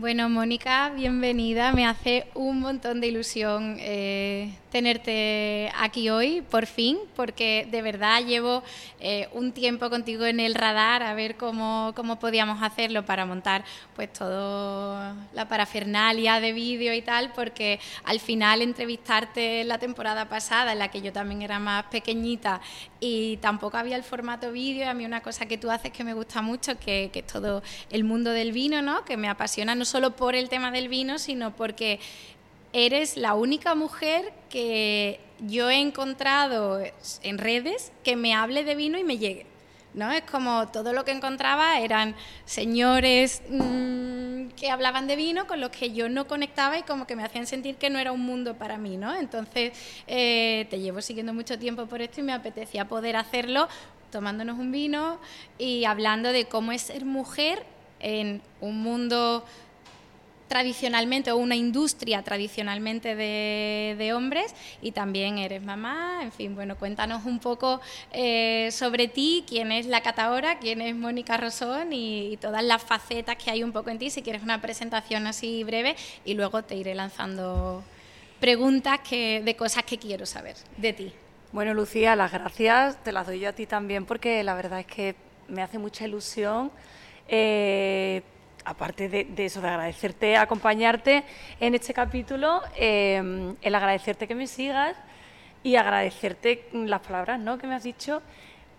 Bueno, Mónica, bienvenida. Me hace un montón de ilusión eh, tenerte aquí hoy, por fin, porque de verdad llevo eh, un tiempo contigo en el radar a ver cómo, cómo podíamos hacerlo para montar pues todo la parafernalia de vídeo y tal, porque al final entrevistarte la temporada pasada, en la que yo también era más pequeñita y tampoco había el formato vídeo, a mí una cosa que tú haces que me gusta mucho, que, es todo el mundo del vino, ¿no? que me apasiona no solo por el tema del vino, sino porque eres la única mujer que yo he encontrado en redes que me hable de vino y me llegue. ¿no? Es como todo lo que encontraba eran señores mmm, que hablaban de vino con los que yo no conectaba y como que me hacían sentir que no era un mundo para mí, ¿no? Entonces eh, te llevo siguiendo mucho tiempo por esto y me apetecía poder hacerlo tomándonos un vino y hablando de cómo es ser mujer en un mundo tradicionalmente o una industria tradicionalmente de, hombres y también eres mamá, en fin, bueno, cuéntanos un poco eh, sobre ti, quién es la catadora, quién es Mónica Rosón y, todas las facetas que hay un poco en ti, si quieres una presentación así breve y luego te iré lanzando preguntas que, de cosas que quiero saber de ti. Bueno, Lucía, las gracias te las doy yo a ti también porque la verdad es que me hace mucha ilusión. Eh, aparte de, eso, de agradecerte, acompañarte en este capítulo, em, el agradecerte que me sigas y agradecerte las palabras ¿no? que me has dicho,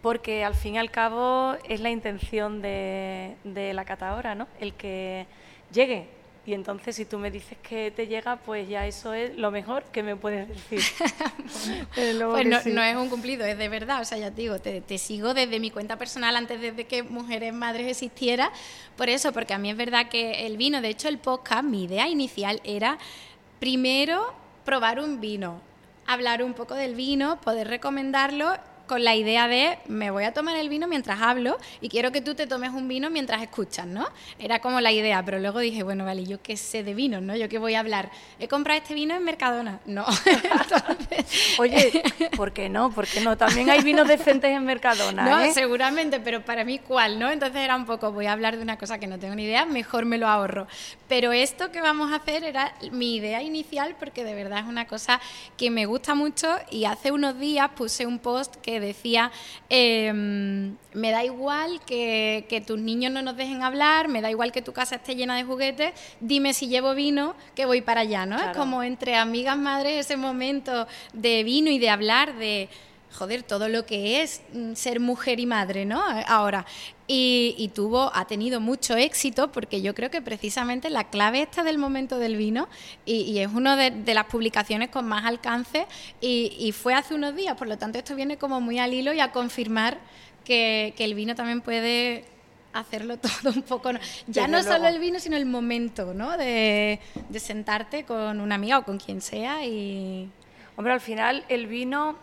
porque al fin y al cabo es la intención de, de la catadora, ¿no? el que llegue y entonces si tú me dices que te llega, pues ya eso es lo mejor que me puedes decir. pues no, es un cumplido, es de verdad. O sea, ya te digo, te, te, sigo desde mi cuenta personal antes de que Mujeres Madres existiera. Por eso, porque a mí es verdad que el vino, de hecho el podcast, mi idea inicial era primero probar un vino, hablar un poco del vino, poder recomendarlo con la idea de me voy a tomar el vino mientras hablo y quiero que tú te tomes un vino mientras escuchas, ¿no? Era como la idea, pero luego dije, bueno, vale, yo qué sé de vino, ¿no? Yo qué voy a hablar. He comprado este vino en Mercadona. No. Oye, ¿por qué no? ¿Por qué no? También hay vinos decentes en Mercadona. No, ¿eh? seguramente, pero para mí, ¿cuál, no? Entonces era un poco, voy a hablar de una cosa que no tengo ni idea, mejor me lo ahorro. Pero esto que vamos a hacer era mi idea inicial porque de verdad es una cosa que me gusta mucho y hace unos días puse un post que decía, em, me da igual que, tus niños no nos dejen hablar, me da igual que tu casa esté llena de juguetes, dime si llevo vino, que voy para allá, ¿no? Es como entre amigas madres ese momento de vino y de hablar de joder, todo lo que es mm, ser mujer y madre, ¿no? Ahora. Y, tuvo, ha tenido mucho éxito porque yo creo que precisamente la clave está del momento del vino y, es una de, las publicaciones con más alcance y, fue hace unos días, por lo tanto esto viene como muy al hilo y a confirmar que, el vino también puede hacerlo todo un poco, ya no solo el vino, sino el momento, ¿no? De, de sentarte con una amiga o con quien sea y... Hombre, al final el vino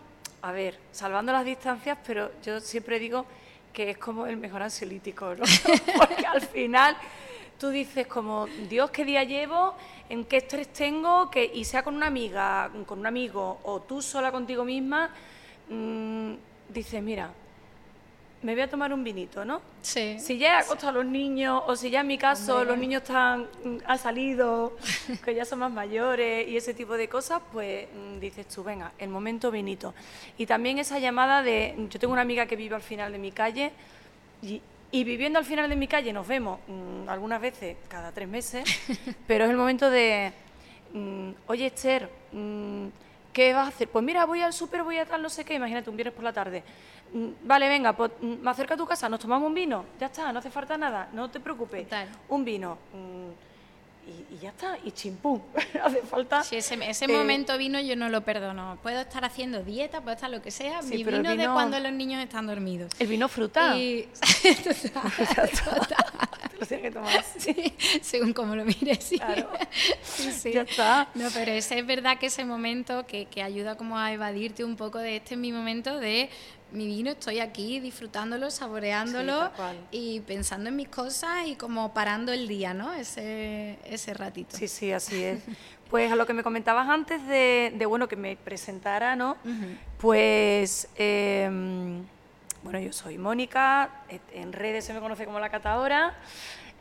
a ver, salvando las distancias, pero yo siempre digo que es como el mejor ansiolítico, ¿no? Porque al final tú dices como, Dios, ¿qué día llevo? ¿En qué estrés tengo? Que, y sea con una amiga, con un amigo o tú sola contigo misma, mmm, dices, mira, me voy a tomar un vinito, ¿no? Sí. Si ya he acostado a los niños, o si ya en mi caso los niños están, mm, han salido, que ya son más mayores y ese tipo de cosas, pues mm, dices tú, venga, el momento vinito. Y también esa llamada de, yo tengo una amiga que vive al final de mi calle y, viviendo al final de mi calle nos vemos mm, algunas veces cada tres meses, pero es el momento de, oye Esther, ¿qué vas a hacer? Pues mira, voy al súper, voy a tal, no sé qué, imagínate un viernes por la tarde Mm, vale, venga, pues mm, me acerco a tu casa, nos tomamos un vino, ya está, no hace falta nada, no te preocupes. Un vino. Mm, y, ya está, y chimpú, hace falta. Sí, ese, ese eh, momento vino yo no lo perdono. Puedo estar haciendo dieta, puedo estar lo que sea. mi vino, de cuando los niños están dormidos. El vino fruta. Y... lo que tomar. Sí, según como lo mires, sí. Claro. sí, Ya está. No, pero ese es verdad que ese momento que, que ayuda como a evadirte un poco de este es mi momento de mi vino, estoy aquí disfrutándolo, saboreándolo y pensando en mis cosas y como parando el día, ¿no? Ese, ese ratito. Sí, sí, así es. Pues a lo que me comentabas antes de, bueno, que me presentara, ¿no? Pues, em, bueno, yo soy Mónica, en redes se me conoce como la catadora.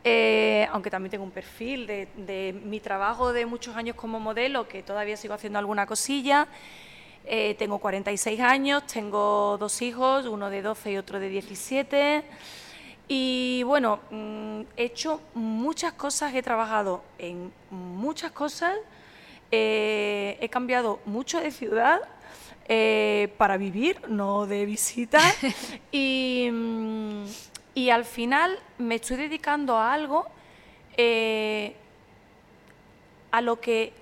eh, aunque también tengo un perfil de, mi trabajo de muchos años como modelo, que todavía sigo haciendo alguna cosilla. Eh, tengo 46 años, tengo dos hijos, uno de 12 y otro de 17. Y bueno, mm, he hecho muchas cosas, he trabajado en muchas cosas, eh, he cambiado mucho de ciudad eh, para vivir, no de visita. y, mm, y, al final me estoy dedicando a algo eh, a lo que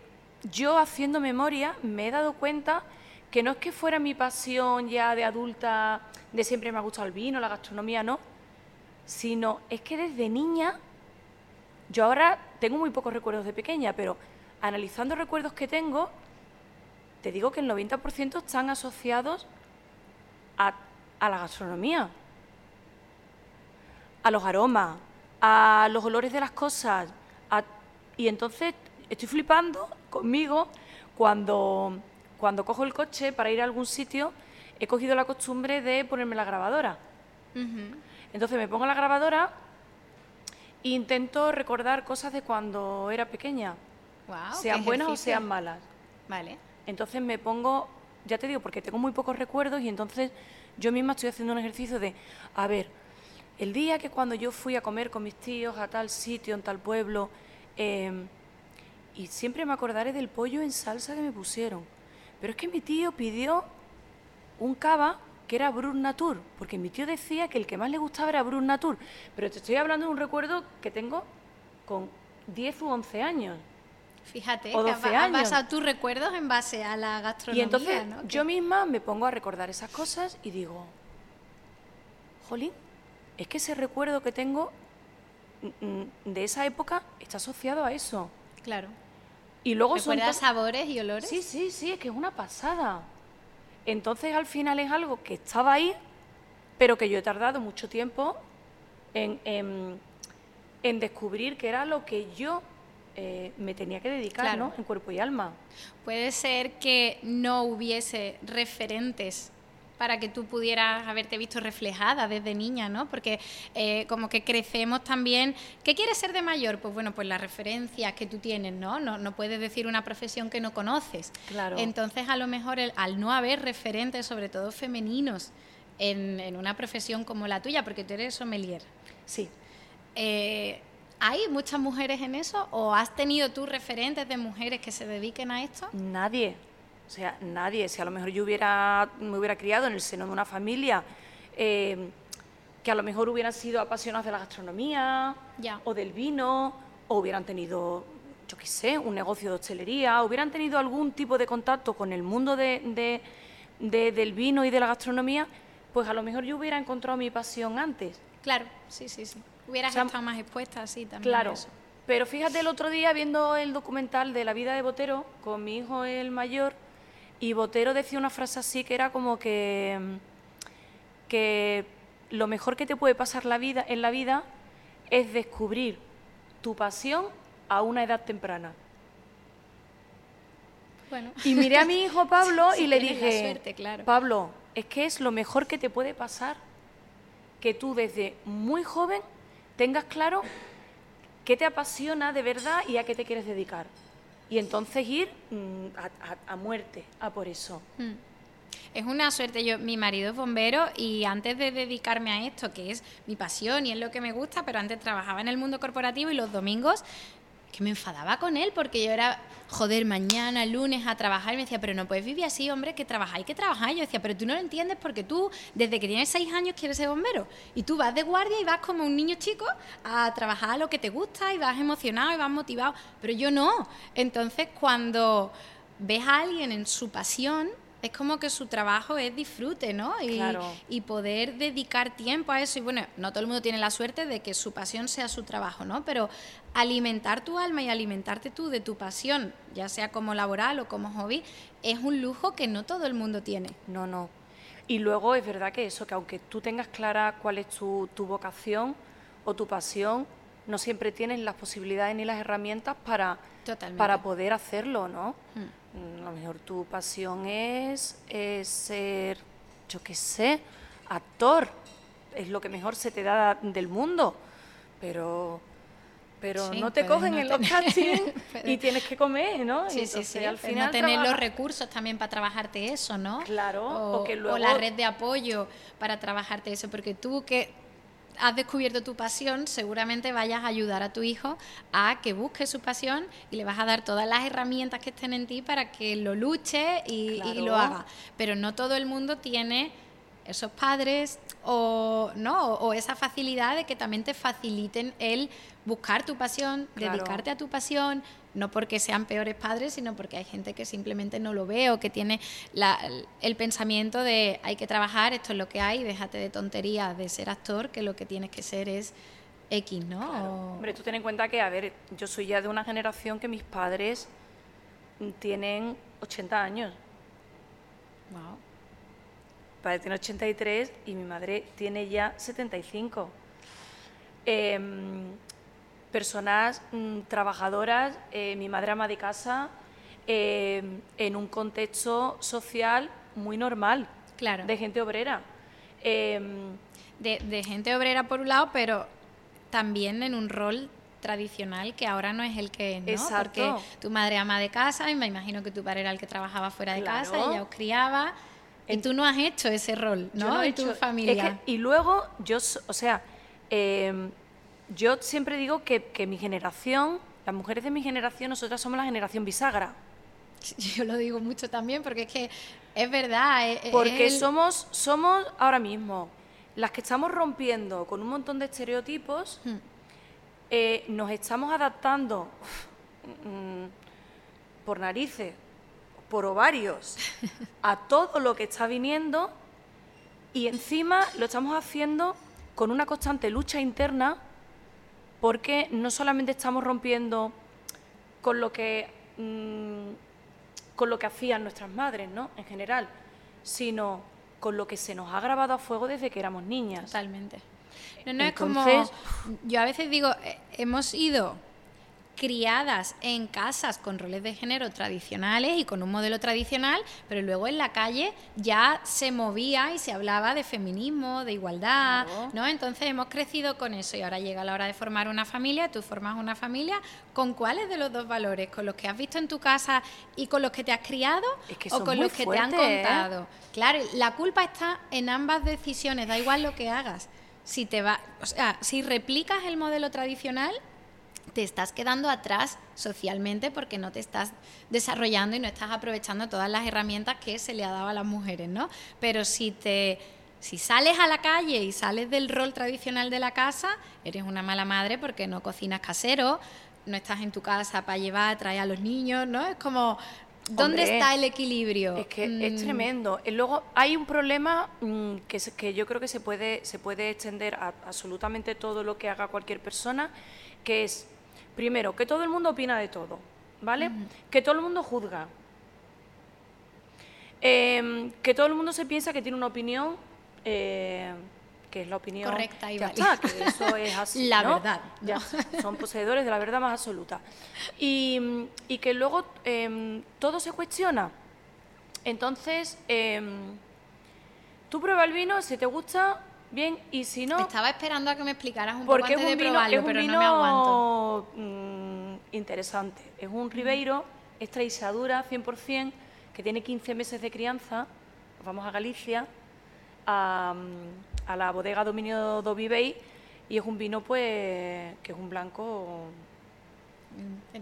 yo haciendo memoria me he dado cuenta que no es que fuera mi pasión ya de adulta, de siempre me ha gustado el vino, la gastronomía, no sino es que desde niña, yo ahora tengo muy pocos recuerdos de pequeña, pero analizando recuerdos que tengo, te digo que el 90% están asociados a, la gastronomía, a los aromas, a los olores de las cosas. y entonces estoy flipando conmigo cuando, cuando cojo el coche para ir a algún sitio, he cogido la costumbre de ponerme la grabadora. Entonces me pongo la grabadora e intento recordar cosas de cuando era pequeña, sean buenas o sean malas. Vale. Entonces me pongo, ya te digo, porque tengo muy pocos recuerdos y entonces yo misma estoy haciendo un ejercicio de, a ver, el día que cuando yo fui a comer con mis tíos a tal sitio, en tal pueblo, em, y siempre me acordaré del pollo en salsa que me pusieron. Pero es que mi tío pidió un cava que era Brun Natur, porque mi tío decía que el que más le gustaba era Brun Natur, pero te estoy hablando de un recuerdo que tengo con 10 u 11 años. Fíjate, o 12 que has basado tus recuerdos en base a la gastronomía. Y entonces yo misma me pongo a recordar esas cosas y digo, jolín, es que ese recuerdo que tengo mm, mm, de esa época está asociado a eso. Claro. Y luego ¿Recuerdas sabores y olores? Sí, sí, sí, es que es una pasada. Entonces al final es algo que estaba ahí, pero que yo he tardado mucho tiempo en, descubrir que era lo que yo eh, me tenía que dedicar, ¿no? En cuerpo y alma. Puede ser que no hubiese referentes para que tú pudieras haberte visto reflejada desde niña, ¿no? Porque eh, como que crecemos también. ¿Qué quieres ser de mayor? Pues bueno, pues las referencias que tú tienes, ¿no? No, no puedes decir una profesión que no conoces. Claro. Entonces, a lo mejor al no haber referentes, sobre todo femeninos, en, una profesión como la tuya, porque tú eres sommelier. Sí. Eh, ¿Hay muchas mujeres en eso? ¿O has tenido tú referentes de mujeres que se dediquen a esto? Nadie. O sea, nadie, si a lo mejor yo hubiera, me hubiera criado en el seno de una familia eh, que a lo mejor hubieran sido apasionados de la gastronomía o del vino, o hubieran tenido, yo qué sé, un negocio de hostelería, hubieran tenido algún tipo de contacto con el mundo de, del vino y de la gastronomía, pues a lo mejor yo hubiera encontrado mi pasión antes. Claro, sí, sí, sí. Hubieras estado más expuesta, sí, también. Claro. Pero fíjate el otro día viendo el documental de la vida de Botero con mi hijo el mayor, y Botero decía una frase así que era como que, que lo mejor que te puede pasar la vida, en la vida es descubrir tu pasión a una edad temprana. Bueno. Y miré a mi hijo Pablo y le dije, claro. Pablo, es que es lo mejor que te puede pasar que tú desde muy joven tengas claro qué te apasiona de verdad y a qué te quieres dedicar y entonces ir mm, a, muerte a por eso. Mm. Es una suerte. Yo, mi marido es bombero y antes de dedicarme a esto, que es mi pasión y es lo que me gusta, pero antes trabajaba en el mundo corporativo y los domingos que me enfadaba con él porque yo era, joder, mañana, lunes a trabajar y me decía, pero no puedes vivir así, hombre, que trabajáis, que trabajáis. Yo decía, pero tú no lo entiendes porque tú, desde que tienes seis años, quieres ser bombero. Y tú vas de guardia y vas como un niño chico a trabajar a lo que te gusta y vas emocionado y vas motivado. Pero yo no. Entonces, cuando ves a alguien en su pasión, es como que su trabajo es disfrute, ¿no? Y, y, poder dedicar tiempo a eso. Y bueno, no todo el mundo tiene la suerte de que su pasión sea su trabajo, ¿no? Pero alimentar tu alma y alimentarte tú de tu pasión, ya sea como laboral o como hobby, es un lujo que no todo el mundo tiene. No, no. Y luego es verdad que eso, que aunque tú tengas clara cuál es tu, vocación o tu pasión, no siempre tienes las posibilidades ni las herramientas para, para poder hacerlo, ¿no? Mm. Mm, a lo mejor tu pasión es, ser, yo qué sé, actor. Es lo que mejor se te da del mundo. Pero pero Sí, no te cogen no en los castings y tienes que comer, ¿no? Sí, Y sí, entonces, sí. al pero final no tener los recursos también para trabajarte eso, ¿no? Claro, O, o que o luego- la red de apoyo para trabajarte eso, porque tú que has descubierto tu pasión, seguramente vayas a ayudar a tu hijo a que busque su pasión y le vas a dar todas las herramientas que estén en ti para que lo luche y, y lo haga. Pero no todo el mundo tiene esos padres o no o esa facilidad de que también te faciliten el buscar tu pasión, Claro. dedicarte a tu pasión, no porque sean peores padres, sino porque hay gente que simplemente no lo ve o que tiene la- el pensamiento de hay que trabajar, esto es lo que hay, déjate de tonterías de ser actor, que lo que tienes que ser es X, ¿no? O- Hombre, tú ten en cuenta que, a ver, yo soy ya de una generación que mis padres tienen 80 años. Wow. Padre tiene 83 y mi madre tiene ya 75. Em, personas mm, trabajadoras, eh, mi madre ama de casa, em, en un contexto social muy normal, Claro. de gente obrera. Em, de, de gente obrera por un lado, pero también en un rol tradicional que ahora no es el que es, ¿no? Exacto. Porque tu madre ama de casa y me imagino que tu padre era el que trabajaba fuera de Claro. casa y ella os criaba. Y tú no has hecho ese rol, Yo ¿no? he en tu es familia. que- y luego, yo, o sea, em, yo siempre digo que, que mi generación, las mujeres de mi generación, nosotras somos la generación bisagra. Yo lo digo mucho también porque es que es verdad. es- es Porque el- somos, somos ahora mismo las que estamos rompiendo con un montón de estereotipos, Hmm. eh, nos estamos adaptando mm, por narices, por ovarios, a todo lo que está viniendo y encima lo estamos haciendo con una constante lucha interna porque no solamente estamos rompiendo con lo que mm, con lo que hacían nuestras madres, ¿no? En general, sino con lo que se nos ha grabado a fuego desde que éramos niñas. Totalmente. No, no es como. Entonces- Yo a veces digo, eh, hemos ido criadas en casas con roles de género tradicionales y con un modelo tradicional, pero luego en la calle ya se movía y se hablaba de feminismo, de igualdad, Claro. ¿no? Entonces hemos crecido con eso y ahora llega la hora de formar una familia, tú formas una familia, ¿con cuáles de los dos valores? ¿Con los que has visto en tu casa y con los que te has criado Es que o con los que te han ¿eh? contado? Claro, la culpa está en ambas decisiones, da igual lo que hagas. Si te va, o sea, si replicas el modelo tradicional, te estás quedando atrás socialmente porque no te estás desarrollando y no estás aprovechando todas las herramientas que se le ha dado a las mujeres, ¿no? Pero si te si sales a la calle y sales del rol tradicional de la casa, eres una mala madre porque no cocinas casero, no estás en tu casa para llevar, traer a los niños, ¿no? Es como ¿dónde Hombre, está el equilibrio? Es que es Mm, tremendo. Y luego hay un problema mm, que, se- que yo creo que se puede, se puede extender a absolutamente todo lo que haga cualquier persona, que es, primero, que todo el mundo opina de todo, ¿vale? Que todo el mundo juzga. Em, que todo el mundo se piensa que tiene una opinión, eh, que es la opinión Correcta y ya está, que eso es así. La ¿no? verdad, ¿no? Ya, son poseedores de la verdad más absoluta. Y, y que luego em, todo se cuestiona. Entonces, em, tú prueba el vino, si te gusta, bien, y si no, Estaba esperando a que me explicaras un porque poco es antes un de vino, probarlo, es un pero vino no me aguanto. mm, interesante. Es un Ribeiro, es traisadura 100%, que tiene 15 meses de crianza. Vamos a Galicia, a, mm, a la bodega Dominio do Vivei, y es un vino, pues, que es un blanco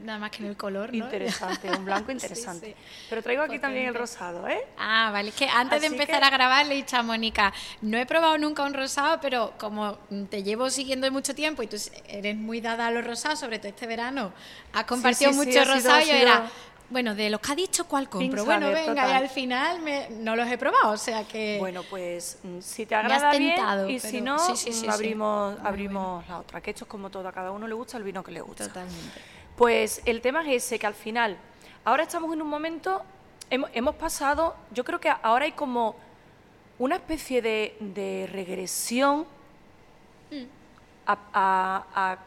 Nada más que en el color, ¿no? interesante, un blanco interesante. sí. Pero traigo aquí también el rosado, ¿eh? Ah, vale. Es que antes de empezar que- a grabar le he dicho a Mónica, no he probado nunca un rosado, pero como te llevo siguiendo mucho tiempo y tú eres muy dada a los rosados, sobre todo este verano, has compartido sí, sí, mucho ha sido- rosado ha y yo era, bueno, de los que ha dicho, ¿cuál compro? Bueno, venga, y al final me- no los he probado, o sea que... Bueno, pues mm, si te agrada bien tentado, y si no, sí, sí, mm, sí, abrimos, abrimos la otra. Que esto es como todo, a cada uno le gusta el vino que le gusta. Totalmente. Pues el tema es ese, que al final, ahora estamos en un momento, hemos, hemos pasado, yo creo que ahora hay como una especie de, de regresión a, a- a-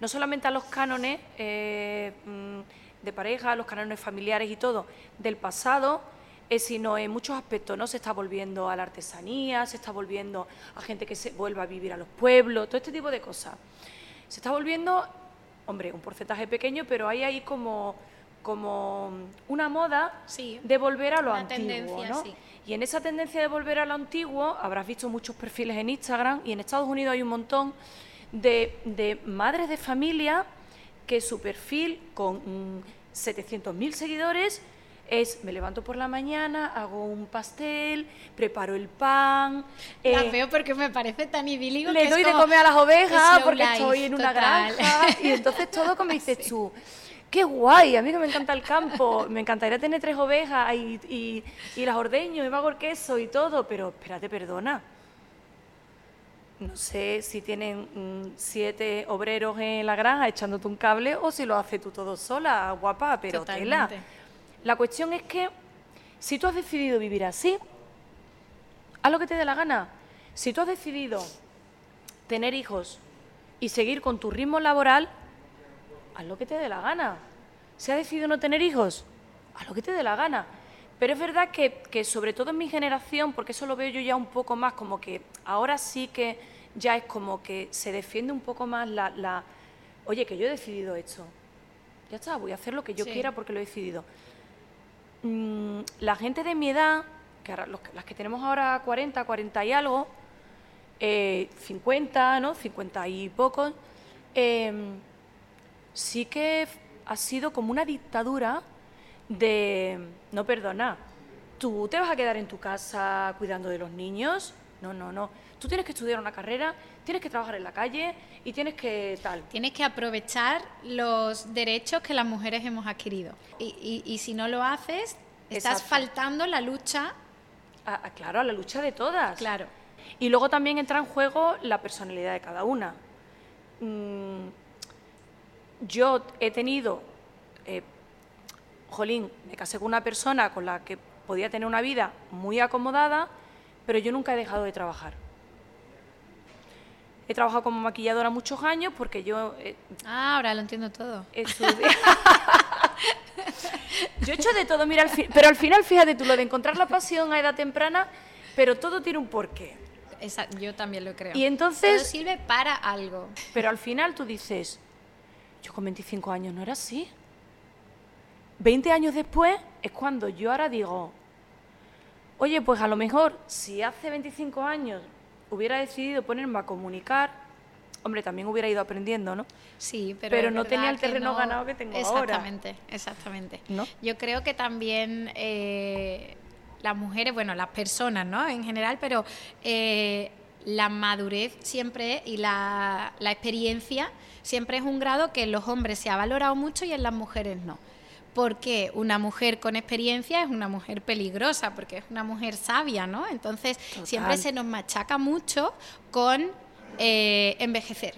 no solamente a los cánones eh, mm, de pareja, a los cánones familiares y todo del pasado, eh, sino en muchos aspectos, ¿no? Se está volviendo a la artesanía, se está volviendo a gente que se vuelva a vivir a los pueblos, todo este tipo de cosas. Se está volviendo hombre, un porcentaje pequeño, pero hay ahí como, como una moda Sí. de volver a lo Una antiguo, tendencia, ¿no? sí. Y en esa tendencia de volver a lo antiguo, habrás visto muchos perfiles en Instagram y en Estados Unidos hay un montón de, de madres de familia que su perfil con mm, 700.000 seguidores es me levanto por la mañana, hago un pastel, preparo el pan, Las eh, veo porque me parece tan idílico le que doy es de comer a las ovejas porque life, estoy en una granja y entonces todo como dices tú qué guay a mí que me encanta el campo me encantaría tener tres ovejas y, y, y las ordeño y me hago el queso y todo pero espérate perdona. No sé si tienen mm, siete obreros en la granja echándote un cable o si lo haces tú todo sola guapa pero tela. Totalmente. La cuestión es que si tú has decidido vivir así haz lo que te dé la gana. Si tú has decidido tener hijos y seguir con tu ritmo laboral, haz lo que te dé la gana. Si has decidido no tener hijos, haz lo que te dé la gana. Pero es verdad que, que sobre todo en mi generación, porque eso lo veo yo ya un poco más, como que ahora sí que ya es como que se defiende un poco más la, la oye, que yo he decidido esto. Ya está, voy a hacer lo que yo Sí. quiera porque lo he decidido. Mm, la gente de mi edad, que ahora- los las que tenemos ahora 40, 40 y algo, eh, 50, ¿no? 50 y pocos, em, sí que ha sido como una dictadura de, no perdona, tú te vas a quedar en tu casa cuidando de los niños, no, no, no, tú tienes que estudiar una carrera, tienes que trabajar en la calle y tienes que tal. Tienes que aprovechar los derechos que las mujeres hemos adquirido. Y, y- y si no lo haces, estás Exacto. faltando la lucha, A- a- claro, a la lucha de todas. claro. Y luego también entra en juego la personalidad de cada una. Mm, yo he tenido, eh, jolín, me casé con una persona con la que podía tener una vida muy acomodada, pero yo nunca he dejado de trabajar. He trabajado como maquilladora muchos años porque yo eh, Ah, ahora lo entiendo todo. estudié. yo he hecho de todo, mira, al pero al final, fíjate tú, lo de encontrar la pasión a edad temprana, pero todo tiene un porqué. Esa- yo también lo creo. Y entonces- Todo sirve para algo. Pero al final tú dices, yo con 25 años no era así. 20 años después es cuando yo ahora digo, oye, pues a lo mejor si hace 25 años hubiera decidido ponerme a comunicar, hombre, también hubiera ido aprendiendo, ¿no? Sí, pero, Pero no tenía el terreno no- ganado que tengo ahora. exactamente, Exactamente, ¿No? Yo creo que también eh, las mujeres, bueno, las personas, ¿no? En general, pero eh, la madurez siempre y la, la experiencia siempre es un grado que en los hombres se ha valorado mucho y en las mujeres no. Porque una mujer con experiencia es una mujer peligrosa, porque es una mujer sabia, ¿no? Entonces siempre se nos machaca mucho con eh, envejecer.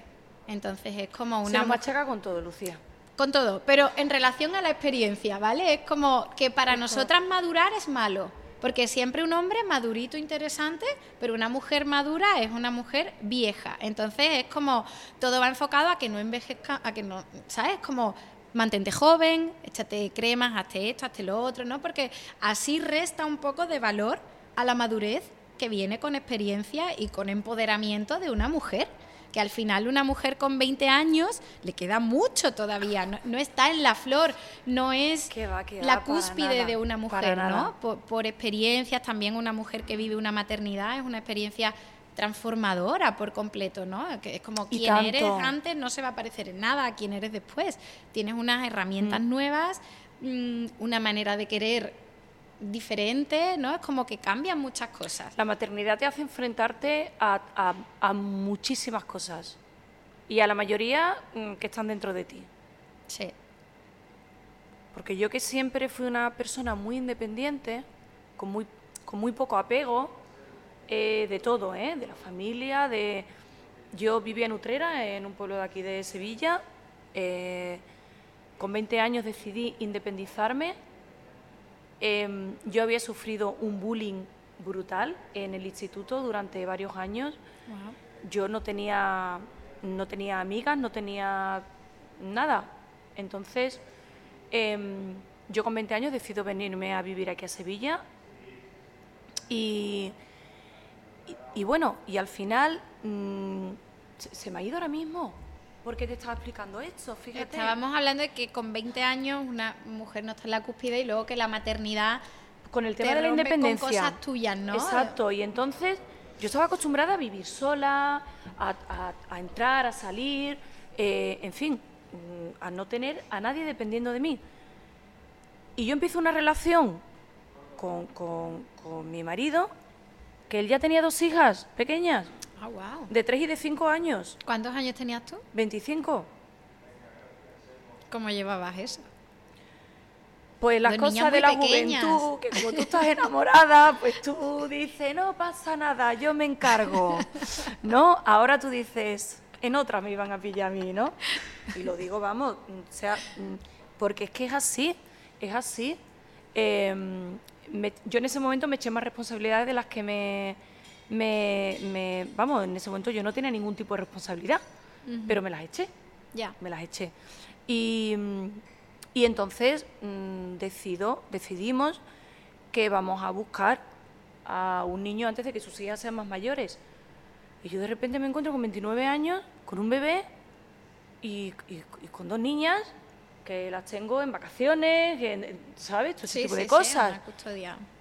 Entonces es como Se una nos mu- machaca con todo, Lucía. con todo, pero en relación a la experiencia, ¿vale? Es como que para nosotras madurar es malo, porque siempre un hombre madurito, interesante, pero una mujer madura es una mujer vieja. Entonces es como todo va enfocado a que no envejezca, a que no, ¿sabes? Como mantente joven, échate cremas, hazte esto, hazte lo otro, ¿no? Porque así resta un poco de valor a la madurez que viene con experiencia y con empoderamiento de una mujer que al final una mujer con 20 años le queda mucho todavía, no, no está en la flor, no es Que va, que va, la cúspide nada, de una mujer. ¿no? Por, por experiencias, también una mujer que vive una maternidad es una experiencia transformadora por completo, ¿no? Que es como quien eres antes no se va a parecer en nada a quien eres después. Tienes unas herramientas nuevas, mm, una manera de querer diferente, ¿no? Es como que cambian muchas cosas. La maternidad te hace enfrentarte a, a- a muchísimas cosas y a la mayoría mm, que están dentro de ti. Sí. Porque yo que siempre fui una persona muy independiente, con muy, con muy poco apego, eh, de todo, ¿eh? de la familia, de... Yo vivía en Utrera, en un pueblo de aquí de Sevilla. eh, con 20 años decidí independizarme. Em, yo había sufrido un bullying brutal en el instituto durante varios años. Yo no tenía, no tenía amigas, no tenía nada. Entonces, em, yo con 20 años decido venirme a vivir aquí a Sevilla. Y, y, bueno, y al final mm, se, se me ha ido ahora mismo. ¿Por qué te estaba explicando esto? Fíjate. Estábamos hablando de que con 20 años una mujer no está en la cúspide y luego que la maternidad con el tema te de la independencia. con cosas tuyas, ¿no? Exacto, y entonces yo estaba acostumbrada a vivir sola, a, a- a entrar, a salir, eh, en fin, mm, a no tener a nadie dependiendo de mí. Y yo empiezo una relación con, con- con mi marido, que él ya tenía dos hijas pequeñas, Ah, wow. de 3 y de 5 años, ¿Cuántos años tenías tú? 25. ¿Cómo llevabas eso? Pues las cosas de la pequeñas. juventud, que como tú estás enamorada, pues tú dices, no pasa nada, yo me encargo. ¿No? Ahora tú dices, en otra me iban a pillar a mí, ¿no? Y lo digo, vamos, o sea, porque es que es así, es así. Eh, me- yo en ese momento me eché más responsabilidades de las que me, me, me- Vamos, en ese momento yo no tenía ningún tipo de responsabilidad, pero me las eché Ya. me las eché. Y, mm, y entonces mm, decido, decidimos que vamos a buscar a un niño antes de que sus hijas sean más mayores. Y yo de repente me encuentro con 29 años, con un bebé y, y- y con dos niñas que las tengo en vacaciones, ¿sabes? Todo ese tipo de cosas.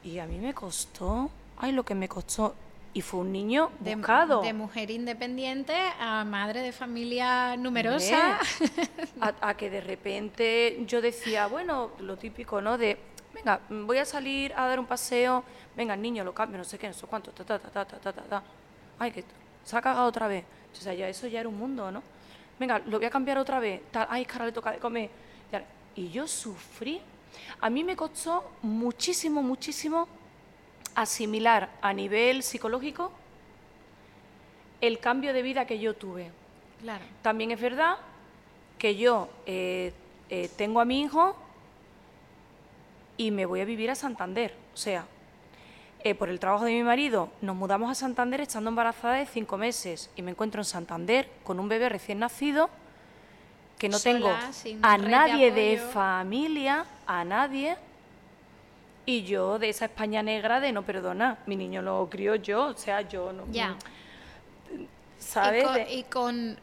Y a mí me costó, ay, lo que me costó. Y fue un niño buscado. De mujer independiente a madre de familia numerosa. a, que de repente yo decía, bueno, lo típico, ¿no? De, venga, voy a salir a dar un paseo, venga, el niño lo cambio, no sé qué, no sé cuánto, ta, ta, ta, ta, ta, ta, ta. Ay, que se ha cagado otra vez. O sea, ya eso ya era un mundo, ¿no? Venga, lo voy a cambiar otra vez. Tal, ay, cara, le toca de comer. Y yo sufrí. A mí me costó muchísimo, muchísimo asimilar a nivel psicológico el cambio de vida que yo tuve. claro. También es verdad que yo eh, eh, tengo a mi hijo y me voy a vivir a Santander. O sea, eh, por el trabajo de mi marido nos mudamos a Santander estando embarazada de cinco meses y me encuentro en Santander con un bebé recién nacido que no Sola, tengo a de nadie de, familia, a nadie. Y yo de esa España negra de no perdona, mi niño lo crió yo, o sea, yo no... Ya. ¿Sabes? Y con, De- y con,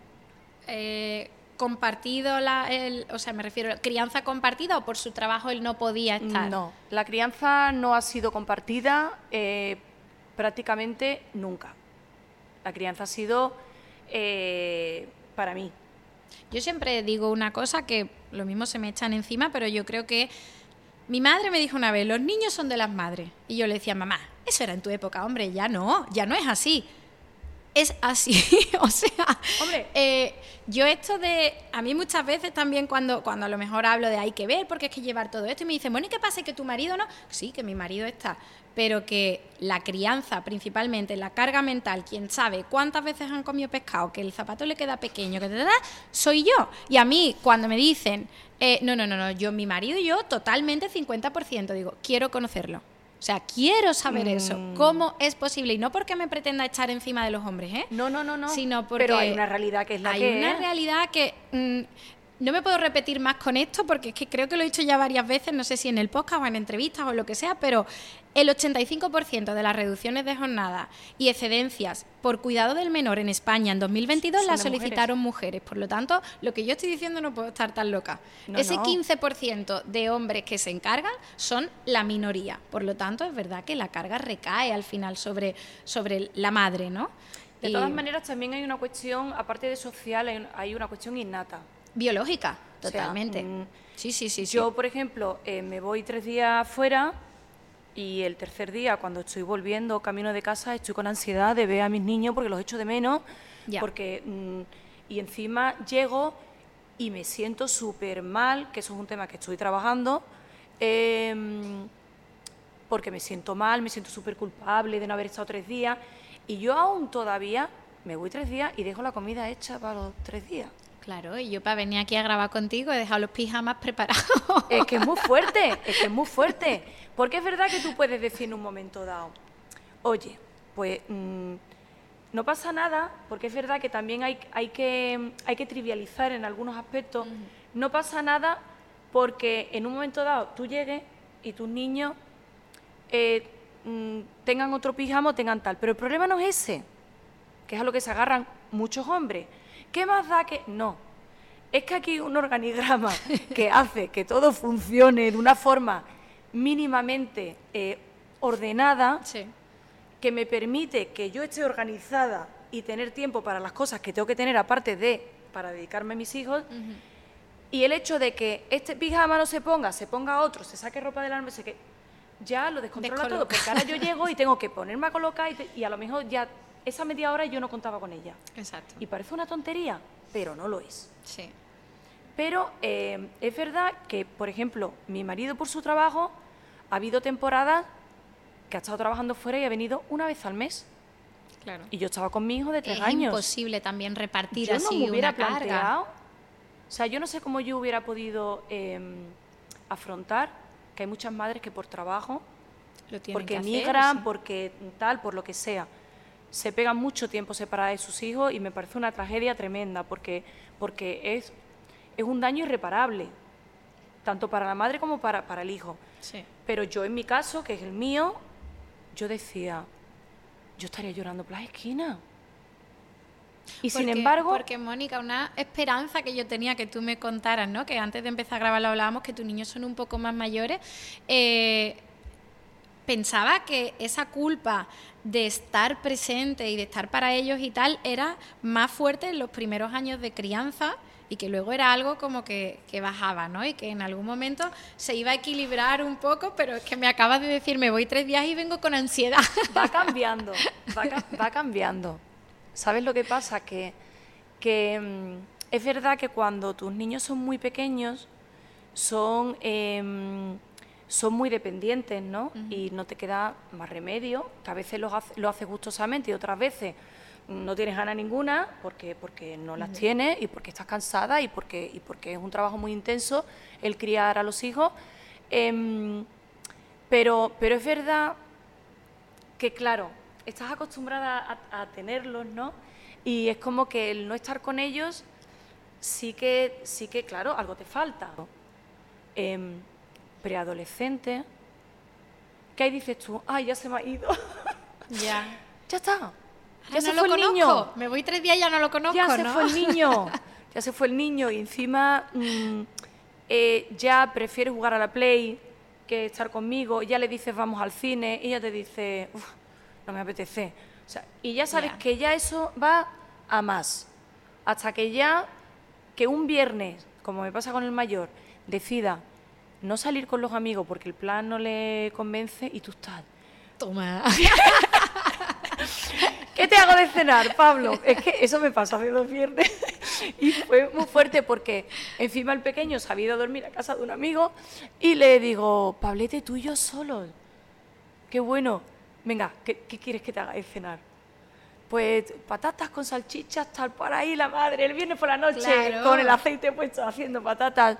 eh, compartido la, el, o sea, me refiero, crianza compartida o por su trabajo él no podía estar. No, la crianza no ha sido compartida eh, prácticamente nunca. La crianza ha sido eh, para mí. Yo siempre digo una cosa que lo mismo se me echan encima, pero yo creo que mi madre me dijo una vez, los niños son de las madres. Y yo le decía, mamá, eso era en tu época, hombre, ya no, ya no es así. Es así, o sea, Hombre. eh, yo esto de, a mí muchas veces también cuando, cuando a lo mejor hablo de hay que ver, porque es que llevar todo esto, y me dicen, bueno, ¿y qué pasa? ¿Que tu marido no? Sí, que mi marido está, pero que la crianza, principalmente la carga mental, quien sabe cuántas veces han comido pescado, que el zapato le queda pequeño, que te da, soy yo. Y a mí, cuando me dicen, eh, no, no, no, no, yo, mi marido y yo, totalmente 50%, digo, quiero conocerlo. O sea, quiero saber eso. Mm. ¿Cómo es posible? Y no porque me pretenda echar encima de los hombres, ¿eh? No, no, no, no. Sino porque Pero hay una realidad que es la hay que una realidad que mm, no me puedo repetir más con esto porque es que creo que lo he dicho ya varias veces, no sé si en el podcast o en entrevistas o lo que sea, pero el 85% de las reducciones de jornada y excedencias por cuidado del menor en España en 2022 Son las mujeres. solicitaron mujeres. Por lo tanto, lo que yo estoy diciendo no puedo estar tan loca. No, Ese no. 15% de hombres que se encargan son la minoría. Por lo tanto, es verdad que la carga recae al final sobre, sobre la madre, ¿no? De Y- todas maneras, también hay una cuestión, aparte de social, hay una cuestión innata. Biológica, O sea, totalmente. mm, sí, sí, sí. sí. Yo, por ejemplo, eh, me voy tres días fuera y el tercer día, cuando estoy volviendo camino de casa, estoy con ansiedad de ver a mis niños porque los echo de menos. Ya. Porque, mm, y encima llego y me siento súper mal, que eso es un tema que estoy trabajando, em, porque me siento mal, me siento súper culpable de no haber estado tres días. Y yo aún todavía me voy tres días y dejo la comida hecha para los tres días. Claro, y yo para venir aquí a grabar contigo he dejado los pijamas preparados. Es que es muy fuerte, es que es muy fuerte. Porque es verdad que tú puedes decir en un momento dado, oye, pues mm, no pasa nada, porque es verdad que también hay, hay, que, hay que trivializar en algunos aspectos. No pasa nada porque en un momento dado tú llegues y tus niños eh, mm, tengan otro pijama o tengan tal. Pero el problema no es ese, que es a lo que se agarran muchos hombres. ¿Qué más da que.? No, es que aquí un organigrama que hace que todo funcione de una forma mínimamente eh, ordenada, Sí. que me permite que yo esté organizada y tener tiempo para las cosas que tengo que tener aparte de para dedicarme a mis hijos. Y el hecho de que este pijama no se ponga, se ponga otro, se saque ropa del armario, se que ya lo descontrola todo, porque ahora yo llego y tengo que ponerme a colocar y, te- y a lo mejor ya esa media hora yo no contaba con ella. Exacto. Y parece una tontería, pero no lo es. Sí. Pero eh, es verdad que, por ejemplo, mi marido por su trabajo ha habido temporadas que ha estado trabajando fuera y ha venido una vez al mes. Claro. Y yo estaba con mi hijo de tres es años. imposible también repartir yo no así me hubiera una carga. O sea, yo no sé cómo yo hubiera podido eh, afrontar que hay muchas madres que por trabajo, Lo tienen porque que hacer, migran, sí. porque tal, por lo que sea, se pegan mucho tiempo separadas de sus hijos y me parece una tragedia tremenda porque, porque es, es un daño irreparable, tanto para la madre como para, para el hijo. Sí. Pero yo en mi caso, que es el mío, yo decía, yo estaría llorando por las esquinas. Y sin embargo, Porque, Mónica, una esperanza que yo tenía que tú me contaras, ¿no? Que antes de empezar a grabar lo hablábamos, que tus niños son un poco más mayores. eh, pensaba que esa culpa de estar presente y de estar para ellos y tal era más fuerte en los primeros años de crianza y que luego era algo como que, que bajaba, ¿no? Y que en algún momento se iba a equilibrar un poco, pero es que me acabas de decir, me voy tres días y vengo con ansiedad. va cambiando, va, ca- va cambiando. ¿Sabes lo que pasa? Que, que mm, es verdad que cuando tus niños son muy pequeños, son, em, son muy dependientes, ¿no? Y no te queda más remedio, que a veces los hace- lo haces gustosamente y otras veces no tienes ganas ninguna porque, porque no las tienes y porque estás cansada y porque, y porque es un trabajo muy intenso el criar a los hijos. Em, pero, pero es verdad que claro, estás acostumbrada a, a tenerlos, ¿no? Y es como que el no estar con ellos sí que, sí que claro, algo te falta. Em, preadolescente, que ahí dices tú, ay, ya se me ha ido, ya. ya está, ya se no fue lo el conozco. niño, Me voy tres días y ya no lo conozco, ya se fue el niño, ya se fue el niño y encima mm, eh, ya prefiere jugar a la Play que estar conmigo, ya le dices vamos al cine y ella te dice, "Uf, no me apetece. O sea, y ya sabes que ya eso va a más, hasta que ya que un viernes, como me pasa con el mayor, decida no salir con los amigos porque el plan no le convence y tú estás, Toma. ¿Qué te hago de cenar, Pablo? Es que eso me pasó hace dos viernes y fue muy fuerte porque encima el pequeño se había ido a dormir a casa de un amigo y le digo, Pablete, tú y yo solos. Qué bueno. Venga, ¿qué, qué quieres que te haga de cenar? Pues patatas con salchichas, tal por ahí la madre, el viernes por la noche, Claro. con el aceite puesto haciendo patatas.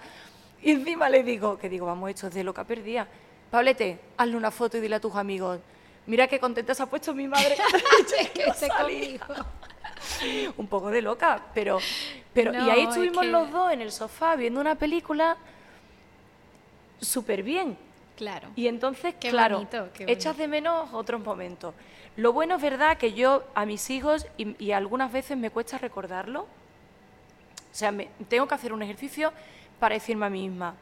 Y encima le digo, que digo, vamos, esto es de loca perdida. Pablete, hazle una foto y dile a tus amigos, mira qué contenta se ha puesto mi madre. Es que no esté salía". conmigo. un poco de loca, pero, pero No, y ahí es estuvimos que- los dos en el sofá viendo una película súper bien. Claro. Y entonces, Qué claro, bonito, qué echas de menos otros momentos. Lo bueno es verdad que yo a mis hijos, y, y algunas veces me cuesta recordarlo, o sea, me- tengo que hacer un ejercicio para decirme a mí misma,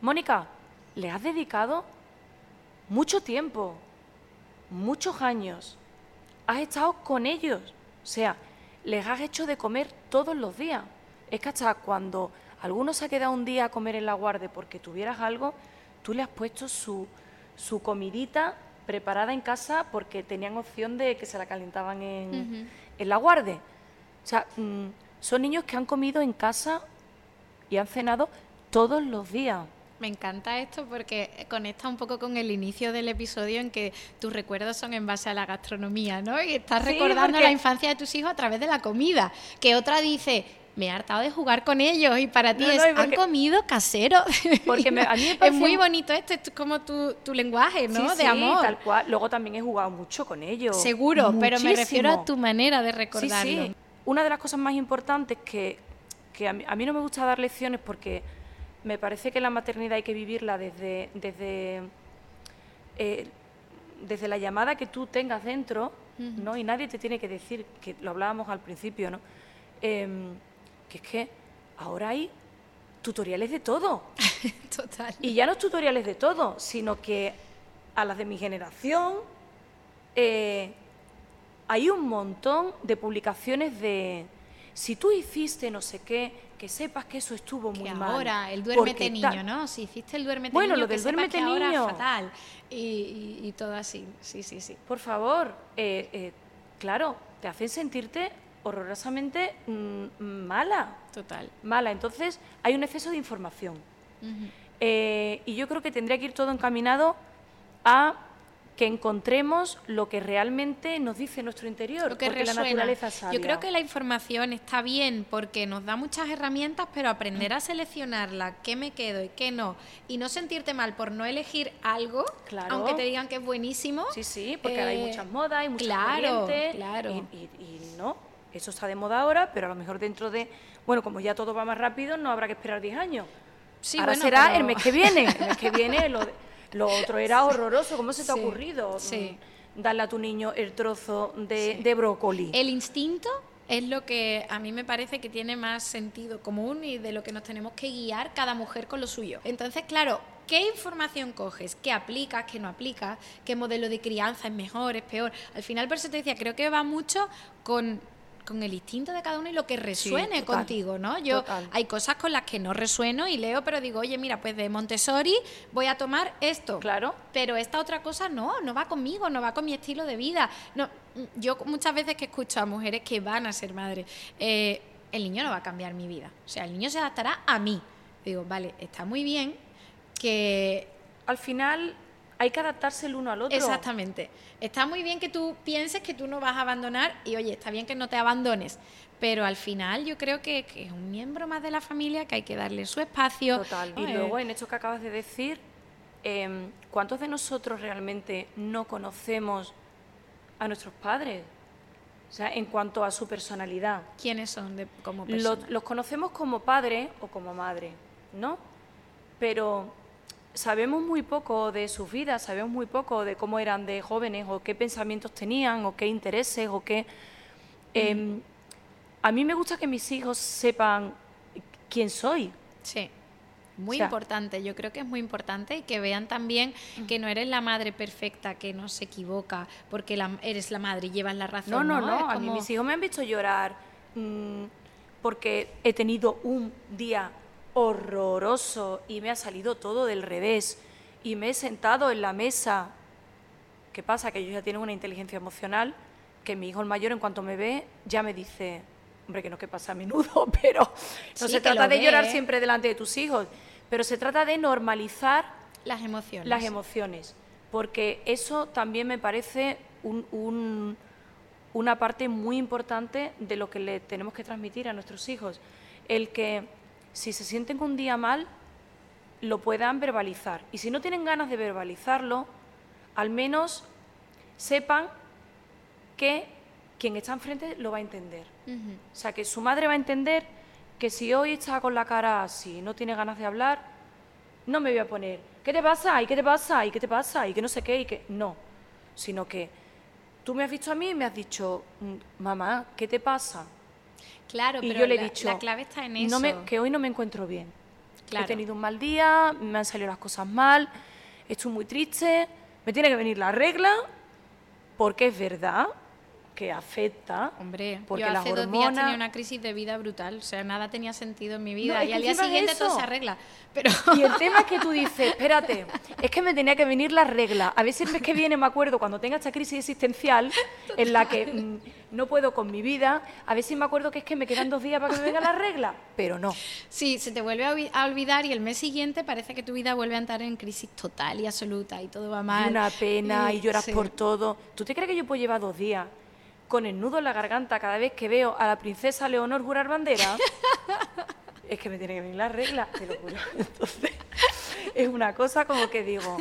Mónica, le has dedicado mucho tiempo, muchos años, has estado con ellos, o sea, les has hecho de comer todos los días. Es que hasta cuando alguno se ha quedado un día a comer en la guardia porque tuvieras algo, tú le has puesto su, su comidita preparada en casa porque tenían opción de que se la calentaban en, en la guardia. O sea, mm, son niños que han comido en casa y han cenado todos los días. Me encanta esto porque conecta un poco con el inicio del episodio en que tus recuerdos son en base a la gastronomía, ¿no? Y estás Sí, recordando porque- la infancia de tus hijos a través de la comida. Que otra dice, me he hartado de jugar con ellos y para ti No, es, no, han comido casero. Porque me- a mí me es parece muy un- bonito esto, es como tu, tu lenguaje, ¿no? Sí, de sí, amor. tal cual. Luego también he jugado mucho con ellos. Seguro, pero me refiero a tu manera de Sí, recordarlo. sí. Una de las cosas más importantes que, que a, mí, a mí no me gusta dar lecciones porque me parece que la maternidad hay que vivirla desde, desde, eh, desde la llamada que tú tengas dentro, ¿no? Y nadie te tiene que decir, que lo hablábamos al principio, ¿no? Em, que es que ahora hay tutoriales de todo. Total. Y ya no tutoriales de todo, sino que a las de mi generación eh, hay un montón de publicaciones de si tú hiciste no sé qué, que sepas que eso estuvo muy mal. ahora, el duérmete niño, ¿no? Si hiciste el duérmete bueno, niño, lo del que duérmete que ahora niño. es fatal. Y, y, todo así, sí, sí, sí. Por favor, eh, eh, claro, te hacen sentirte horrorosamente mm, mala. Total. Mala. Entonces, hay un exceso de información. Eh, y yo creo que tendría que ir todo encaminado a que encontremos lo que realmente nos dice nuestro interior, lo que porque la naturaleza sabia. Yo creo que la información está bien porque nos da muchas herramientas, pero aprender a seleccionarla, qué me quedo y qué no, y no sentirte mal por no elegir algo, Claro. aunque te digan que es buenísimo. Sí, sí, porque ahora hay eh, muchas modas, hay muchas claro, claro. Y, y- y no, eso está de moda ahora, pero a lo mejor dentro de, bueno, como ya todo va más rápido, no habrá que esperar 10 años. Sí, ahora bueno, será pero- el mes que viene, el mes que viene lo, de- lo otro era horroroso, ¿cómo se te Sí, ha ocurrido? sí. mm, Darle a tu niño el trozo de, Sí. de brócoli. El instinto es lo que a mí me parece que tiene más sentido común y de lo que nos tenemos que guiar cada mujer con lo suyo. Entonces, claro, ¿qué información coges? ¿Qué aplicas? ¿Qué no aplicas? ¿Qué modelo de crianza es mejor? ¿Es peor? Al final, por eso te decía, creo que va mucho con con el instinto de cada uno y lo que resuene total, contigo, ¿no? Yo total. hay cosas con las que no resueno y leo, pero digo, oye, mira, pues de Montessori voy a tomar esto. Claro. Pero esta otra cosa no, no va conmigo, no va con mi estilo de vida. No, yo muchas veces que escucho a mujeres que van a ser madres, eh, el niño no va a cambiar mi vida. O sea, el niño se adaptará a mí. Digo, vale, está muy bien que Al final hay que adaptarse el uno al otro. Exactamente. Está muy bien que tú pienses que tú no vas a abandonar y oye, está bien que no te abandones, pero al final yo creo que, que es un miembro más de la familia que hay que darle su espacio. Total. Y Eh, luego en esto que acabas de decir, em, ¿cuántos de nosotros realmente no conocemos a nuestros padres? O sea, en cuanto a su personalidad. ¿Quiénes son de, como personas? los conocemos como padre o como madre, ¿no? Pero sabemos muy poco de sus vidas, sabemos muy poco de cómo eran de jóvenes o qué pensamientos tenían o qué intereses o qué... em, a mí me gusta que mis hijos sepan quién soy. Sí. Muy O sea- importante, yo creo que es muy importante y que vean también que no eres la madre perfecta, que no se equivoca, porque la- eres la madre y llevas la razón. No, no, no. Es A mí como- mis hijos me han visto llorar mm, porque he tenido un día horroroso y me ha salido todo del revés y me he sentado en la mesa. ¿Qué pasa? Que ellos ya tienen una inteligencia emocional que mi hijo el mayor en cuanto me ve ya me dice, hombre, que no que pasa a menudo, pero no Sí, se trata de ve, llorar ¿eh? siempre delante de tus hijos, pero se trata de normalizar Las emociones. las emociones, porque eso también me parece un- un- una parte muy importante de lo que le tenemos que transmitir a nuestros hijos. El que si se sienten un día mal, lo puedan verbalizar. Y si no tienen ganas de verbalizarlo, al menos sepan que quien está enfrente lo va a entender. O sea, que su madre va a entender que si hoy está con la cara así, no tiene ganas de hablar, no me voy a poner, ¿qué te pasa? ¿Y qué te pasa? ¿Y qué te pasa? ¿Y que no sé qué? Y que no, sino que tú me has visto a mí y me has dicho, "Mm, mamá, ¿qué te pasa? Claro, y pero yo le he la, dicho, la clave está en eso. no me- que hoy no me encuentro bien. Claro. He tenido un mal día, me han salido las cosas mal, estoy muy triste, me tiene que venir la regla, porque es verdad que afecta. Hombre, porque yo las hace dos días tenía una crisis de vida brutal, o sea, nada tenía sentido en mi vida No, y al día siguiente todo se arregla. Pero Y el tema es que tú dices, espérate, es que me tenía que venir la regla. A veces el mes que viene me acuerdo cuando tenga esta crisis existencial en la que mm, no puedo con mi vida, a veces me acuerdo que es que me quedan dos días para que me venga la regla, pero no. sí, se te vuelve a olvi- a olvidar y el mes siguiente parece que tu vida vuelve a entrar en crisis total y absoluta y todo va mal. Y una pena y lloras sí. por todo. ¿Tú te crees que yo puedo llevar dos días con el nudo en la garganta cada vez que veo a la princesa Leonor jurar bandera? es que me tiene que venir la regla, te lo juro. Entonces, es una cosa como que digo,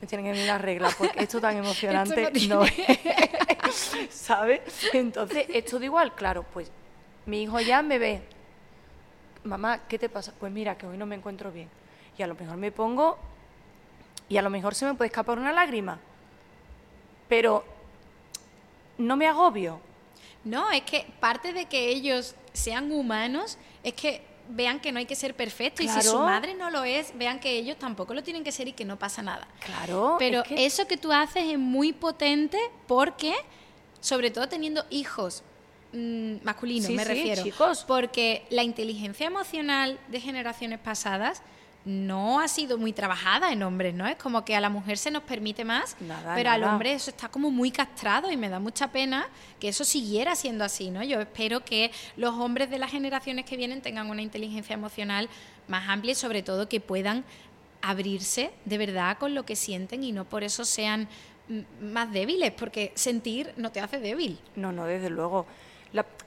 me tienen que venir las reglas porque esto tan emocionante Esto no no es. ¿Sabes? Entonces, esto da igual, claro, pues mi hijo ya me ve. Mamá, ¿qué te pasa? Pues mira, que hoy no me encuentro bien. Y a lo mejor me pongo y a lo mejor se me puede escapar una lágrima. Pero no me agobio. No, es que parte de que ellos sean humanos es que vean que no hay que ser perfecto y si su madre no lo es, vean que ellos tampoco lo tienen que ser y que no pasa nada. Claro. Pero eso que tú haces es muy potente porque, sobre todo teniendo hijos mm, masculinos, me refiero, chicos. porque la inteligencia emocional de generaciones pasadas no ha sido muy trabajada en hombres, ¿no? Es como que a la mujer se nos permite más, pero al hombre eso está como muy castrado y me da mucha pena que eso siguiera siendo así, ¿no? Yo espero que los hombres de las generaciones que vienen tengan una inteligencia emocional más amplia y sobre todo que puedan abrirse de verdad con lo que sienten y no por eso sean más débiles, porque sentir no te hace débil. No, no, desde luego.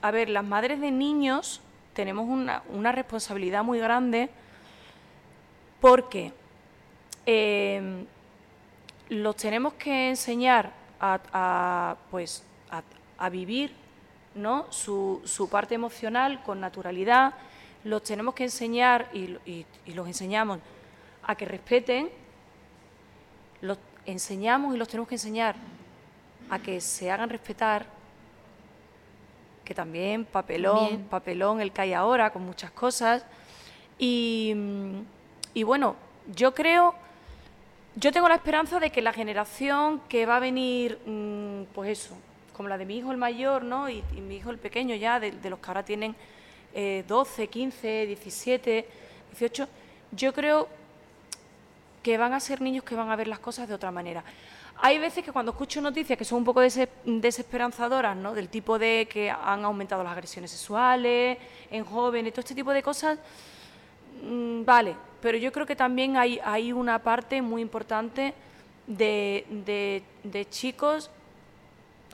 a ver, las madres de niños tenemos una, una responsabilidad muy grande porque em, los tenemos que enseñar a, pues, a, vivir ¿no? Su, parte emocional con naturalidad, los tenemos que enseñar y, los enseñamos a que respeten, los enseñamos y los tenemos que enseñar a que se hagan respetar, que también papelón, papelón el que hay ahora con muchas cosas, y y bueno, yo creo, yo tengo la esperanza de que la generación que va a venir, mm, pues eso, como la de mi hijo el mayor, ¿no? Y, mi hijo el pequeño ya, de, los que ahora tienen 12, 15, 17, 18, yo creo que van a ser niños que van a ver las cosas de otra manera. Hay veces que cuando escucho noticias que son un poco desesperanzadoras, ¿no? Del tipo de que han aumentado las agresiones sexuales en jóvenes, todo este tipo de cosas, Mm, vale, pero yo creo que también hay, hay una parte muy importante de, chicos,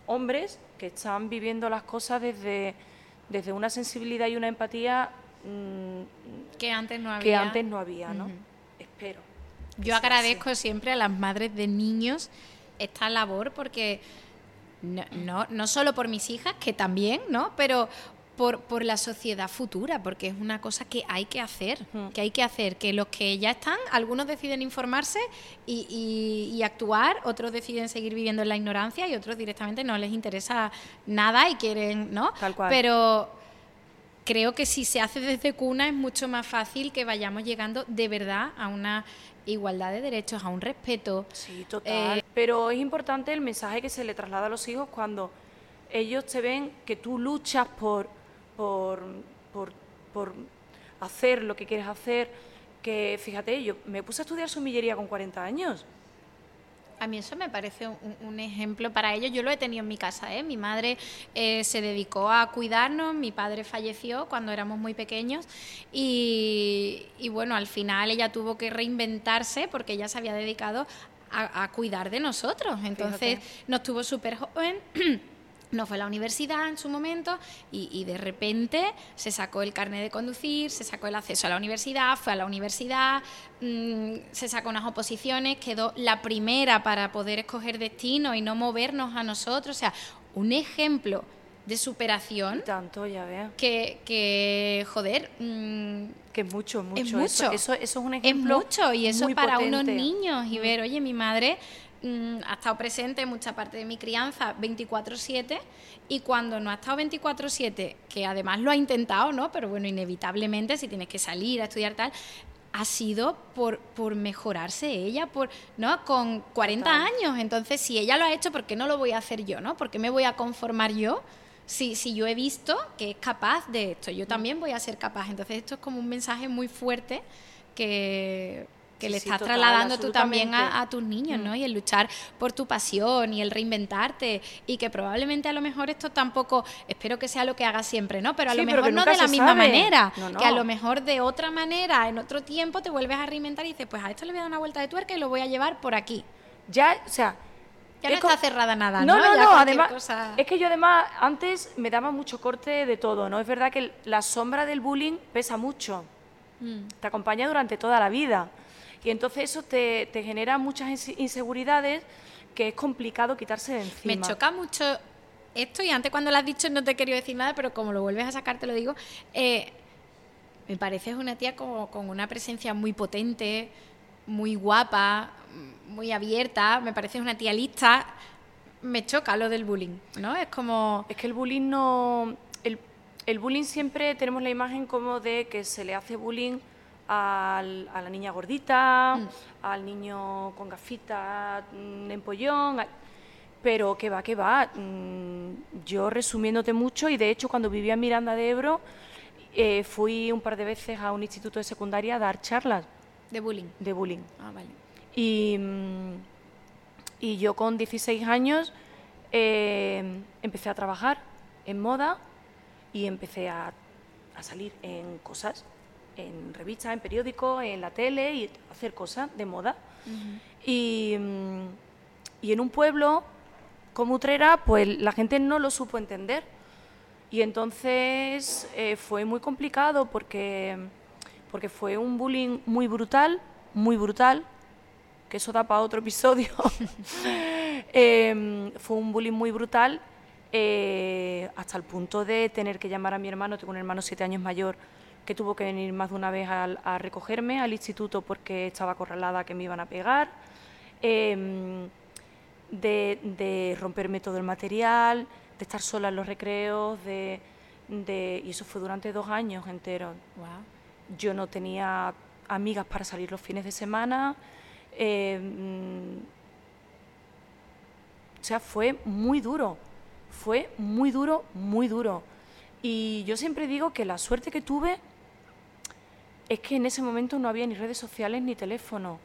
hombres, que están viviendo las cosas desde, desde una sensibilidad y una empatía mm, que antes no había. Que antes no había, ¿no? Espero. Yo agradezco siempre a las madres de niños esta labor porque no, no, no, solo por mis hijas, que también, ¿no? Pero por, por, la sociedad futura, porque es una cosa que hay que hacer, que hay que hacer, que los que ya están, algunos deciden informarse y, y, actuar, otros deciden seguir viviendo en la ignorancia y otros directamente no les interesa nada y quieren, ¿no? Tal cual. Pero creo que si se hace desde cuna es mucho más fácil que vayamos llegando de verdad a una igualdad de derechos, a un respeto. Sí, total. Eh, Pero es importante el mensaje que se le traslada a los hijos cuando ellos te ven que tú luchas por por, por, hacer lo que quieres hacer, que fíjate, yo me puse a estudiar sumillería con 40 años. A mí eso me parece un, ejemplo para ellos. Yo lo he tenido en mi casa. ¿eh? Mi madre eh, se dedicó a cuidarnos, mi padre falleció cuando éramos muy pequeños y, bueno, al final ella tuvo que reinventarse porque ella se había dedicado a, cuidar de nosotros. Entonces nos tuvo súper joven. no fue a la universidad en su momento y, de repente se sacó el carnet de conducir, se sacó el acceso a la universidad, fue a la universidad, mm, se sacó unas oposiciones, quedó la primera para poder escoger destino y no movernos a nosotros. O sea, un ejemplo de superación. tanto, ya veo. Que, que joder. Mm, que es mucho, mucho. Es mucho. Eso, es un ejemplo. Es mucho, y eso para unos niños. Y ver, oye, mi madre Mm, ha estado presente en mucha parte de mi crianza 24/7 y cuando no ha estado 24/7, que además lo ha intentado, ¿no? Pero bueno, inevitablemente si tienes que salir a estudiar tal, ha sido por, por mejorarse ella, por, ¿no? Con 40 años. Entonces, si ella lo ha hecho, ¿por qué no lo voy a hacer yo, ¿no? ¿Por qué me voy a conformar yo? Si, si yo he visto que es capaz de esto, yo también voy a ser capaz. Entonces, esto es como un mensaje muy fuerte que que le estás trasladando tú también a, tus niños, ¿no? Mm. Y el luchar por tu pasión y el reinventarte y que probablemente a lo mejor esto tampoco, espero que sea lo que hagas siempre, ¿no? Pero a lo mejor no de la misma manera, que a lo mejor de otra manera, en otro tiempo te vuelves a reinventar y dices, pues a esto le voy a dar una vuelta de tuerca y lo voy a llevar por aquí. Ya, o sea... Ya no está cerrada nada, ¿no? No, no, no, además, es que yo además antes me daba mucho corte de todo, ¿no? Es verdad que la sombra del bullying pesa mucho, mm. te acompaña durante toda la vida. Y entonces eso te, genera muchas inseguridades que es complicado quitarse de encima. Me choca mucho esto y antes cuando lo has dicho no te quería decir nada, pero como lo vuelves a sacar te lo digo. Eh, me pareces una tía con una presencia muy potente, muy guapa, muy abierta, me pareces una tía lista. Me choca lo del bullying, ¿no? Es como... Es que el bullying no... El, el bullying siempre tenemos la imagen como de que se le hace bullying al- a la niña gordita, Mm. al niño con gafitas, mm, empollón, a- pero que va, que va. mm, Yo resumiéndote mucho, y de hecho cuando vivía en Miranda de Ebro, eh, fui un par de veces a un instituto de secundaria a dar charlas De bullying. de bullying. Ah, vale. Y, y yo con 16 años eh, empecé a trabajar en moda y empecé a, a salir en cosas, en revistas, en periódicos, en la tele y hacer cosas de moda. y, mm, y en un pueblo como Utrera, pues la gente no lo supo entender. Y entonces eh, fue muy complicado porque, porque fue un bullying muy brutal, muy brutal, que eso da para otro episodio. Em, fue un bullying muy brutal eh, hasta el punto de tener que llamar a mi hermano, tengo un hermano siete años mayor, que tuvo que venir más de una vez al- a, recogerme al instituto porque estaba acorralada que me iban a pegar. Em, de, de romperme todo el material, de estar sola en los recreos, de, de- y eso fue durante dos años enteros. Wow. Yo no tenía amigas para salir los fines de semana. eh, mm, o sea, fue muy duro. Fue muy duro, muy duro. Y yo siempre digo que la suerte que tuve es que en ese momento no había ni redes sociales ni teléfono.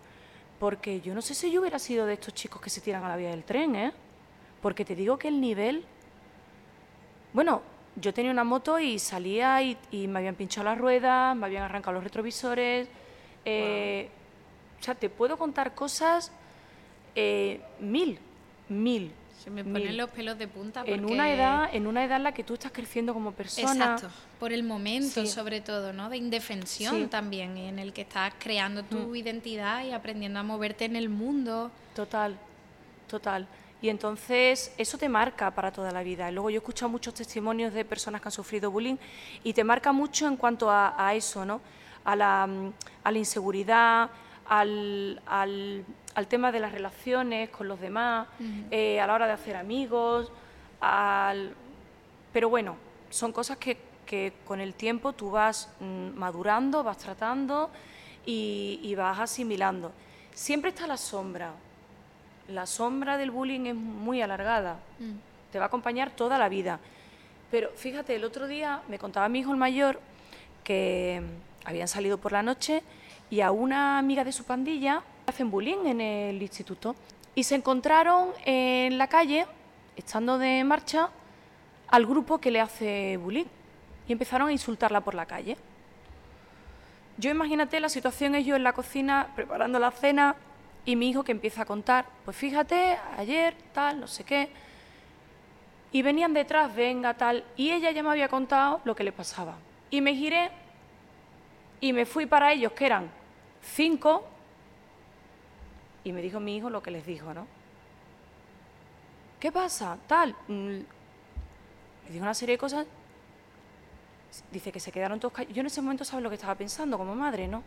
Porque yo no sé si yo hubiera sido de estos chicos que se tiran a la vía del tren, ¿eh? Porque te digo que el nivel. Bueno, yo tenía una moto y salía y, y me habían pinchado las ruedas, me habían arrancado los retrovisores. eh, O sea, te puedo contar cosas eh, mil, mil. Se me ponen los pelos de punta porque... En una edad, en una edad en la que tú estás creciendo como persona. Exacto, por el momento Sí. sobre todo, ¿no? De indefensión Sí. también, en el que estás creando tu Mm. identidad y aprendiendo a moverte en el mundo. Total, total. Y entonces eso te marca para toda la vida. Luego yo he escuchado muchos testimonios de personas que han sufrido bullying y te marca mucho en cuanto a, a eso, ¿no? A la, mm, a la inseguridad, al, al- al tema de las relaciones con los demás, eh, a la hora de hacer amigos, al... pero bueno, son cosas que, que con el tiempo tú vas mm, madurando, vas tratando y, y vas asimilando. Siempre está la sombra. La sombra del bullying es muy alargada, Mm. te va a acompañar toda la vida. Pero fíjate, el otro día me contaba mi hijo el mayor que habían salido por la noche y a una amiga de su pandilla hacen bullying en el instituto. Y se encontraron en la calle, estando de marcha, al grupo que le hace bullying. Y empezaron a insultarla por la calle. Yo imagínate la situación yo en la cocina preparando la cena y mi hijo que empieza a contar, pues fíjate, ayer, tal, no sé qué. Y venían detrás, venga, tal, y ella ya me había contado lo que le pasaba. Y me giré y me fui para ellos, que eran cinco, y me dijo mi hijo lo que les dijo, ¿no? ¿Qué pasa? Tal. mm, Le dijo una serie de cosas. Dice que se quedaron todos callados. Yo en ese momento sabes lo que estaba pensando como madre, ¿no?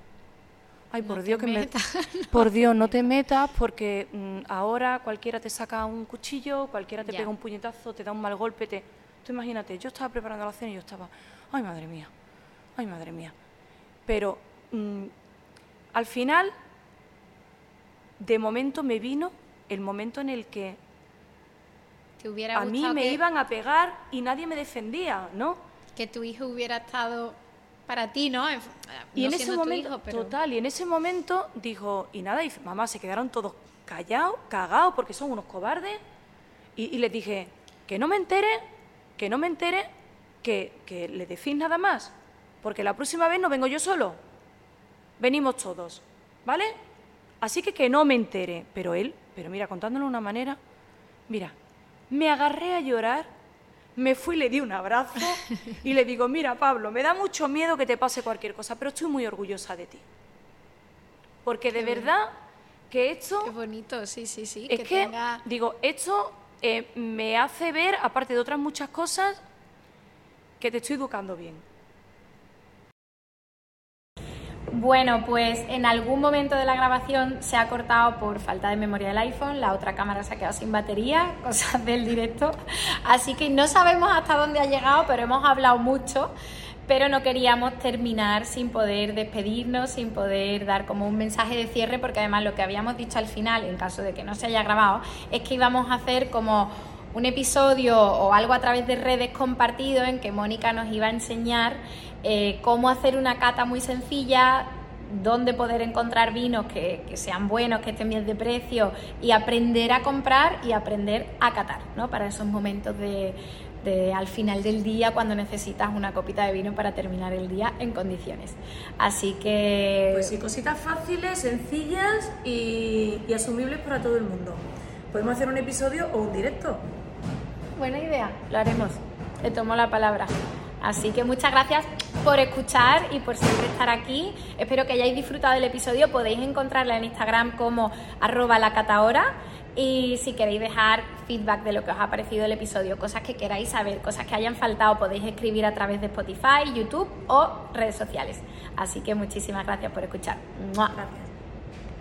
Ay, por Dios que me... Por Dios, no te metas porque mm, ahora cualquiera te saca un cuchillo, cualquiera te Ya. pega un puñetazo, te da un mal golpe, te... Tú imagínate, yo estaba preparando la cena y yo estaba, ay madre mía, ay madre mía. Pero mm, al final, de momento me vino el momento en el que Te hubiera a mí me iban a pegar y nadie me defendía, ¿no? que tu hijo hubiera estado para ti, ¿no? En- Y en ese momento, hijo, pero- total, y en ese momento dijo, y nada, dice, mamá, se quedaron todos callados, cagados, porque son unos cobardes. Y, y les dije, que no me entere, que no me entere, que, que le decís nada más, porque la próxima vez no vengo yo solo, venimos todos, ¿vale? Así que que no me entere. Pero él, pero mira, contándolo de una manera, mira, me agarré a llorar, me fui, le di un abrazo y le digo, mira Pablo, me da mucho miedo que te pase cualquier cosa, pero estoy muy orgullosa de ti. Porque de Qué bien. verdad que esto, Qué bonito, sí, sí, sí. es que, tenga- digo, esto eh, me hace ver, aparte de otras muchas cosas, que te estoy educando bien. Bueno, pues en algún momento de la grabación se ha cortado por falta de memoria del iPhone, la otra cámara se ha quedado sin batería, cosas del directo, así que no sabemos hasta dónde ha llegado, pero hemos hablado mucho pero no queríamos terminar sin poder despedirnos, sin poder dar como un mensaje de cierre, porque además lo que habíamos dicho al final, en caso de que no se haya grabado, es que íbamos a hacer como un episodio o algo a través de redes compartido en que Mónica nos iba a enseñar eh, cómo hacer una cata muy sencilla, dónde poder encontrar vinos que, sean buenos, que estén bien de precio y aprender a comprar y aprender a catar, ¿no? Para esos momentos de, al final del día cuando necesitas una copita de vino para terminar el día en condiciones. Así que... Pues sí, cositas fáciles, sencillas y, y asumibles para todo el mundo. Podemos hacer un episodio o un directo. Buena idea, lo haremos. Te tomo la palabra. Así que muchas gracias por escuchar y por siempre estar aquí. Espero que hayáis disfrutado del episodio. Podéis encontrarla en Instagram como arroba la Y si queréis dejar feedback de lo que os ha parecido el episodio, cosas que queráis saber, cosas que hayan faltado, podéis escribir a través de Spotify, YouTube o redes sociales. Así que muchísimas gracias por escuchar. Gracias.